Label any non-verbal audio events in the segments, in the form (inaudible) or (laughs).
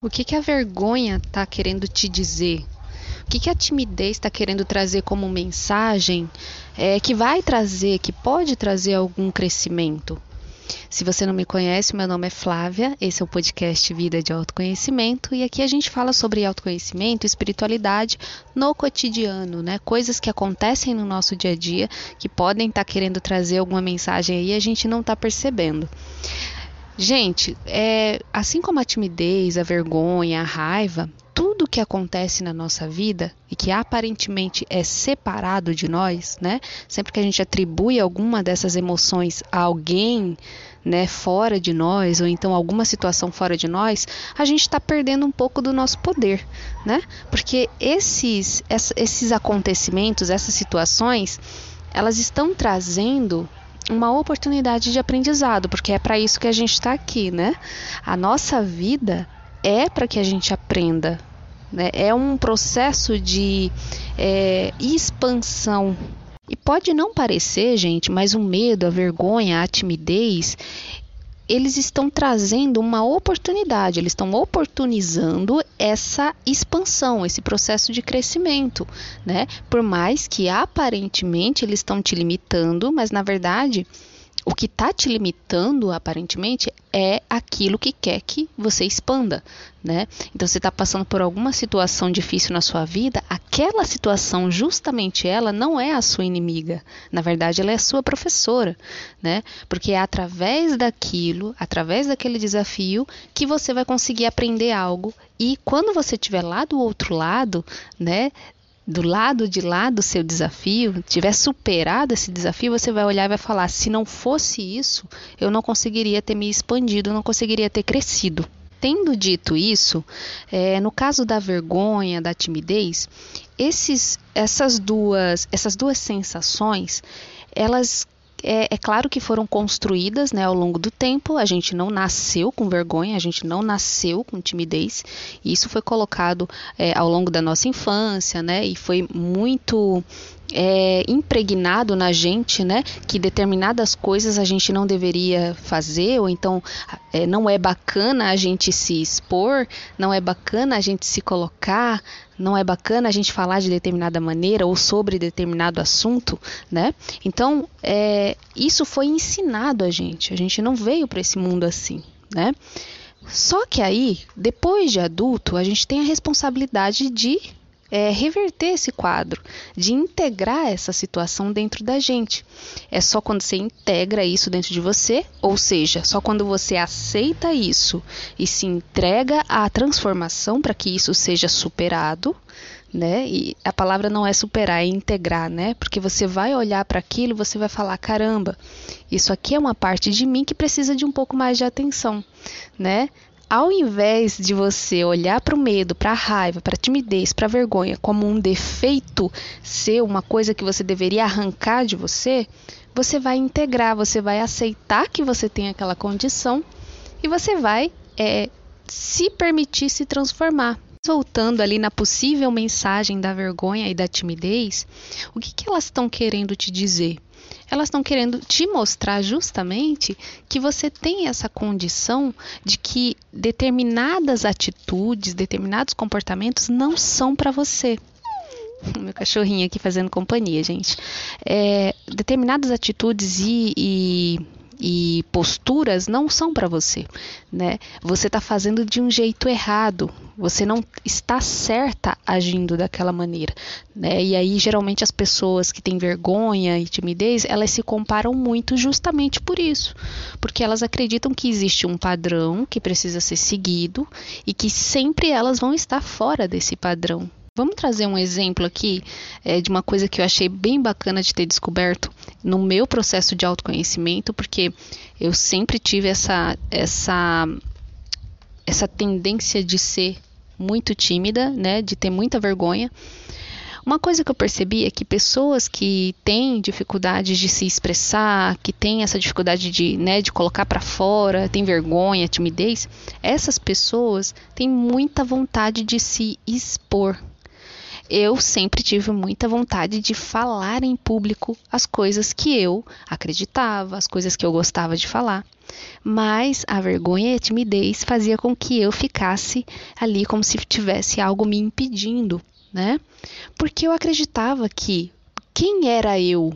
O que, que a vergonha está querendo te dizer? O que, que a timidez está querendo trazer como mensagem é, que vai trazer, que pode trazer algum crescimento? Se você não me conhece, meu nome é Flávia, esse é o podcast Vida de Autoconhecimento e aqui a gente fala sobre autoconhecimento espiritualidade no cotidiano, né? Coisas que acontecem no nosso dia a dia que podem estar tá querendo trazer alguma mensagem aí e a gente não está percebendo. Gente, é, assim como a timidez, a vergonha, a raiva, tudo que acontece na nossa vida e que aparentemente é separado de nós, né? Sempre que a gente atribui alguma dessas emoções a alguém, né, fora de nós ou então alguma situação fora de nós, a gente está perdendo um pouco do nosso poder, né? Porque esses esses acontecimentos, essas situações, elas estão trazendo uma oportunidade de aprendizado, porque é para isso que a gente está aqui, né? A nossa vida é para que a gente aprenda, né? É um processo de é, expansão. E pode não parecer, gente, mas o medo, a vergonha, a timidez, eles estão trazendo uma oportunidade, eles estão oportunizando essa expansão, esse processo de crescimento, né? Por mais que aparentemente eles estão te limitando, mas na verdade o que está te limitando, aparentemente, é aquilo que quer que você expanda, né? Então, você está passando por alguma situação difícil na sua vida, aquela situação, justamente ela, não é a sua inimiga. Na verdade, ela é a sua professora, né? Porque é através daquilo, através daquele desafio, que você vai conseguir aprender algo. E quando você estiver lá do outro lado, né? Do lado de lá do seu desafio, tiver superado esse desafio, você vai olhar e vai falar: se não fosse isso, eu não conseguiria ter me expandido, não conseguiria ter crescido. Tendo dito isso, é, no caso da vergonha, da timidez, esses, essas duas, essas duas sensações, elas é, é, claro que foram construídas né, ao longo do tempo. A gente não nasceu com vergonha, a gente não nasceu com timidez. Isso foi colocado é, ao longo da nossa infância, né? E foi muito é, impregnado na gente, né, que determinadas coisas a gente não deveria fazer, ou então é, não é bacana a gente se expor, não é bacana a gente se colocar, não é bacana a gente falar de determinada maneira ou sobre determinado assunto, né? Então, é, isso foi ensinado a gente, a gente não veio para esse mundo assim, né? Só que aí, depois de adulto, a gente tem a responsabilidade de é, reverter esse quadro, de integrar essa situação dentro da gente. É só quando você integra isso dentro de você, ou seja, só quando você aceita isso e se entrega à transformação para que isso seja superado, né? E a palavra não é superar, é integrar, né? Porque você vai olhar para aquilo, você vai falar, caramba, isso aqui é uma parte de mim que precisa de um pouco mais de atenção, né? Ao invés de você olhar para o medo, para a raiva, para a timidez, para a vergonha como um defeito ser uma coisa que você deveria arrancar de você, você vai integrar, você vai aceitar que você tem aquela condição e você vai é, se permitir se transformar. Voltando ali na possível mensagem da vergonha e da timidez, o que, que elas estão querendo te dizer? elas estão querendo te mostrar justamente que você tem essa condição de que determinadas atitudes, determinados comportamentos não são para você. (laughs) Meu cachorrinho aqui fazendo companhia, gente. É, determinadas atitudes e, e e posturas não são para você, né? Você está fazendo de um jeito errado, você não está certa agindo daquela maneira, né? E aí geralmente as pessoas que têm vergonha e timidez, elas se comparam muito justamente por isso, porque elas acreditam que existe um padrão que precisa ser seguido e que sempre elas vão estar fora desse padrão. Vamos trazer um exemplo aqui é, de uma coisa que eu achei bem bacana de ter descoberto no meu processo de autoconhecimento, porque eu sempre tive essa, essa, essa tendência de ser muito tímida, né, de ter muita vergonha. Uma coisa que eu percebi é que pessoas que têm dificuldade de se expressar, que têm essa dificuldade de, né, de colocar para fora, têm vergonha, timidez, essas pessoas têm muita vontade de se expor, eu sempre tive muita vontade de falar em público as coisas que eu acreditava, as coisas que eu gostava de falar. Mas a vergonha e a timidez fazia com que eu ficasse ali como se tivesse algo me impedindo, né? Porque eu acreditava que quem era eu,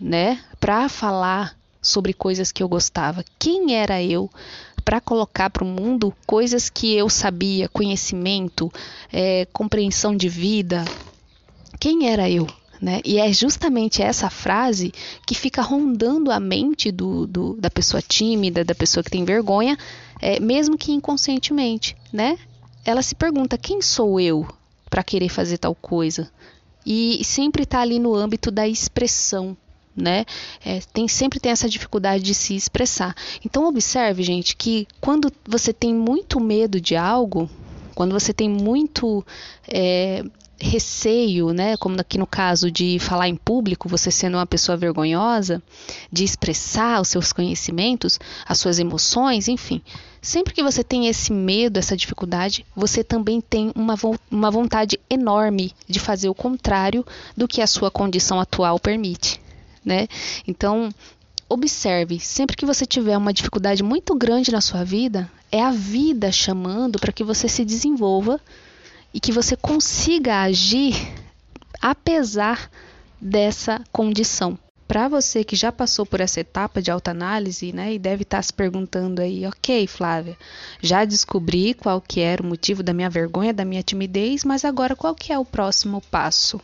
né, para falar sobre coisas que eu gostava? Quem era eu para colocar para o mundo coisas que eu sabia, conhecimento, é, compreensão de vida. Quem era eu? Né? E é justamente essa frase que fica rondando a mente do, do, da pessoa tímida, da pessoa que tem vergonha, é, mesmo que inconscientemente. Né? Ela se pergunta: quem sou eu para querer fazer tal coisa? E sempre está ali no âmbito da expressão, né? É, tem, sempre tem essa dificuldade de se expressar. Então observe, gente, que quando você tem muito medo de algo, quando você tem muito é, receio, né, como aqui no caso de falar em público, você sendo uma pessoa vergonhosa, de expressar os seus conhecimentos, as suas emoções, enfim. Sempre que você tem esse medo, essa dificuldade, você também tem uma, uma vontade enorme de fazer o contrário do que a sua condição atual permite né? Então, observe, sempre que você tiver uma dificuldade muito grande na sua vida, é a vida chamando para que você se desenvolva e que você consiga agir apesar dessa condição. Para você que já passou por essa etapa de autoanálise, né, e deve estar tá se perguntando aí, ok, Flávia, já descobri qual que era o motivo da minha vergonha, da minha timidez, mas agora qual que é o próximo passo?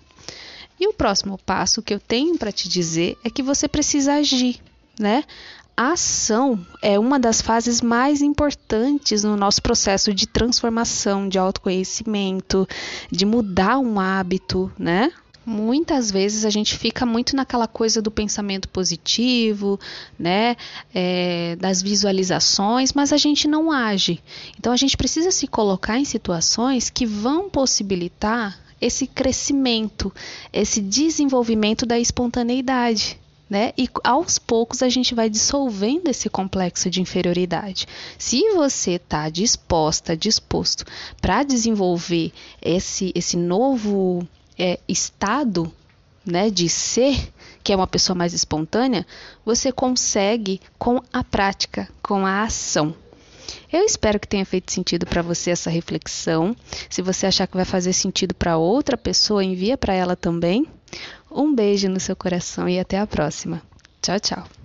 E o próximo passo que eu tenho para te dizer é que você precisa agir, né? A ação é uma das fases mais importantes no nosso processo de transformação, de autoconhecimento, de mudar um hábito, né? Muitas vezes a gente fica muito naquela coisa do pensamento positivo, né, é, das visualizações, mas a gente não age. Então a gente precisa se colocar em situações que vão possibilitar esse crescimento, esse desenvolvimento da espontaneidade. Né? E aos poucos a gente vai dissolvendo esse complexo de inferioridade. Se você está disposta, disposto para desenvolver esse, esse novo é, estado né, de ser, que é uma pessoa mais espontânea, você consegue com a prática, com a ação. Eu espero que tenha feito sentido para você essa reflexão. Se você achar que vai fazer sentido para outra pessoa, envia para ela também. Um beijo no seu coração e até a próxima. Tchau, tchau.